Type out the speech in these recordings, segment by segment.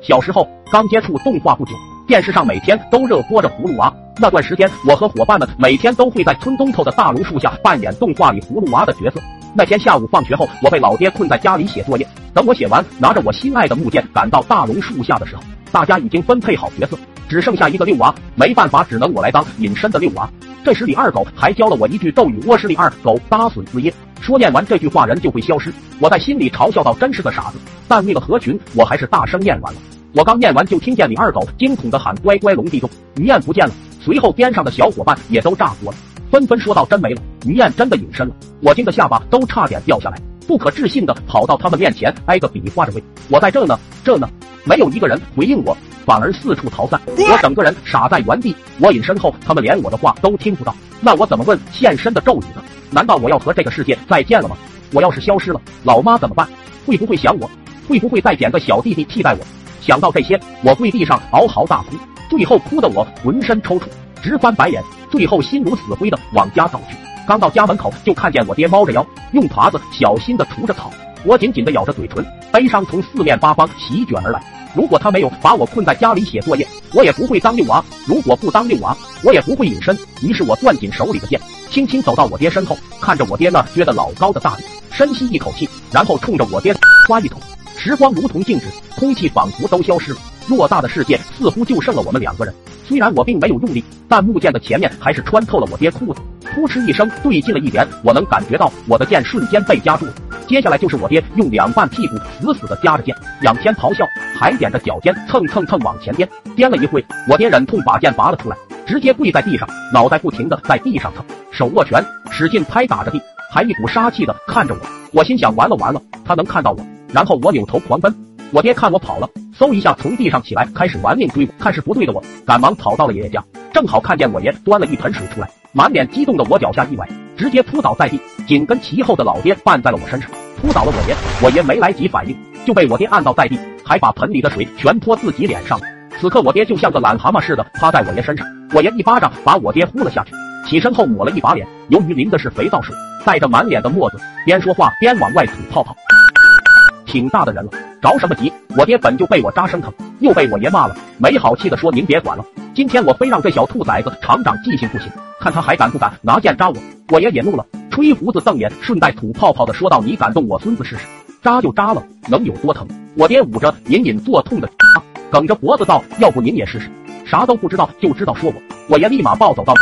小时候刚接触动画不久，电视上每天都热播着葫芦娃。那段时间，我和伙伴们每天都会在村东头的大榕树下扮演动画里葫芦娃的角色。那天下午放学后，我被老爹困在家里写作业。等我写完，拿着我心爱的木剑赶到大榕树下的时候，大家已经分配好角色，只剩下一个六娃。没办法，只能我来当隐身的六娃。这时李二狗还教了我一句咒语：“窝是李二狗搭损子耶。”说念完这句话，人就会消失。我在心里嘲笑道：“真是个傻子。”但为了合群，我还是大声念完了。我刚念完，就听见李二狗惊恐的喊：“乖乖龙地洞，于燕不见了！”随后边上的小伙伴也都炸锅了，纷纷说道：“真没了，于燕真的隐身了！”我惊得下巴都差点掉下来，不可置信的跑到他们面前，挨个比划着喂：“我在这呢，这呢！”没有一个人回应我，反而四处逃散。我整个人傻在原地。我隐身后，他们连我的话都听不到，那我怎么问现身的咒语呢？难道我要和这个世界再见了吗？我要是消失了，老妈怎么办？会不会想我？会不会再捡个小弟弟替代我？想到这些，我跪地上嗷嚎大哭，最后哭得我浑身抽搐，直翻白眼，最后心如死灰的往家走去。刚到家门口，就看见我爹猫着腰，用耙子小心的除着草。我紧紧的咬着嘴唇，悲伤从四面八方席卷而来。如果他没有把我困在家里写作业，我也不会当六娃；如果不当六娃，我也不会隐身。于是我攥紧手里的剑，轻轻走到我爹身后，看着我爹那撅得老高的大脸，深吸一口气，然后冲着我爹夸一桶。时光如同静止，空气仿佛都消失了。偌大的世界似乎就剩了我们两个人。虽然我并没有用力，但木剑的前面还是穿透了我爹裤子，噗嗤一声对进了一点。我能感觉到我的剑瞬间被夹住了。接下来就是我爹用两半屁股死死的夹着剑，仰天咆哮，还踮着脚尖蹭蹭蹭往前颠。颠了一会，我爹忍痛把剑拔了出来，直接跪在地上，脑袋不停的在地上蹭，手握拳使劲拍打着地，还一股杀气的看着我。我心想完了完了，他能看到我。然后我扭头狂奔，我爹看我跑了，嗖一下从地上起来，开始玩命追我。看是不对的我，赶忙跑到了爷爷家，正好看见我爷端了一盆水出来，满脸激动的我脚下一崴。直接扑倒在地，紧跟其后的老爹绊在了我身上，扑倒了我爷。我爷没来及反应，就被我爹按倒在地，还把盆里的水全泼自己脸上。此刻我爹就像个懒蛤蟆似的趴在我爷身上，我爷一巴掌把我爹呼了下去，起身后抹了一把脸，由于淋的是肥皂水，带着满脸的沫子，边说话边往外吐泡泡。挺大的人了，着什么急？我爹本就被我扎生疼，又被我爷骂了，没好气的说：“您别管了，今天我非让这小兔崽子长长记性不行，看他还敢不敢拿剑扎我。”我爷也怒了，吹胡子瞪眼，顺带吐泡泡的说道：“你敢动我孙子试试？扎就扎了，能有多疼？”我爹捂着隐隐作痛的，梗着脖子道：“要不您也试试？啥都不知道就知道说我。”我爷立马暴走道：“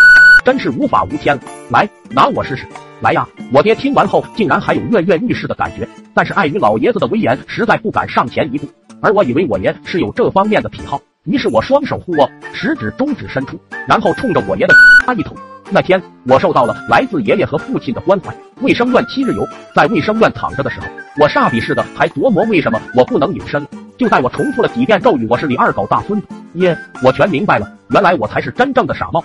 真是无法无天了，来拿我试试，来呀！”我爹听完后竟然还有跃跃欲试的感觉，但是碍于老爷子的威严，实在不敢上前一步。而我以为我爷是有这方面的癖好，于是我双手护握，食指、中指伸出，然后冲着我爷的啪一捅。那天，我受到了来自爷爷和父亲的关怀。卫生院七日游，在卫生院躺着的时候，我煞笔似的还琢磨为什么我不能隐身。就在我重复了几遍咒语“我是李二狗大孙子”，耶，我全明白了，原来我才是真正的傻帽。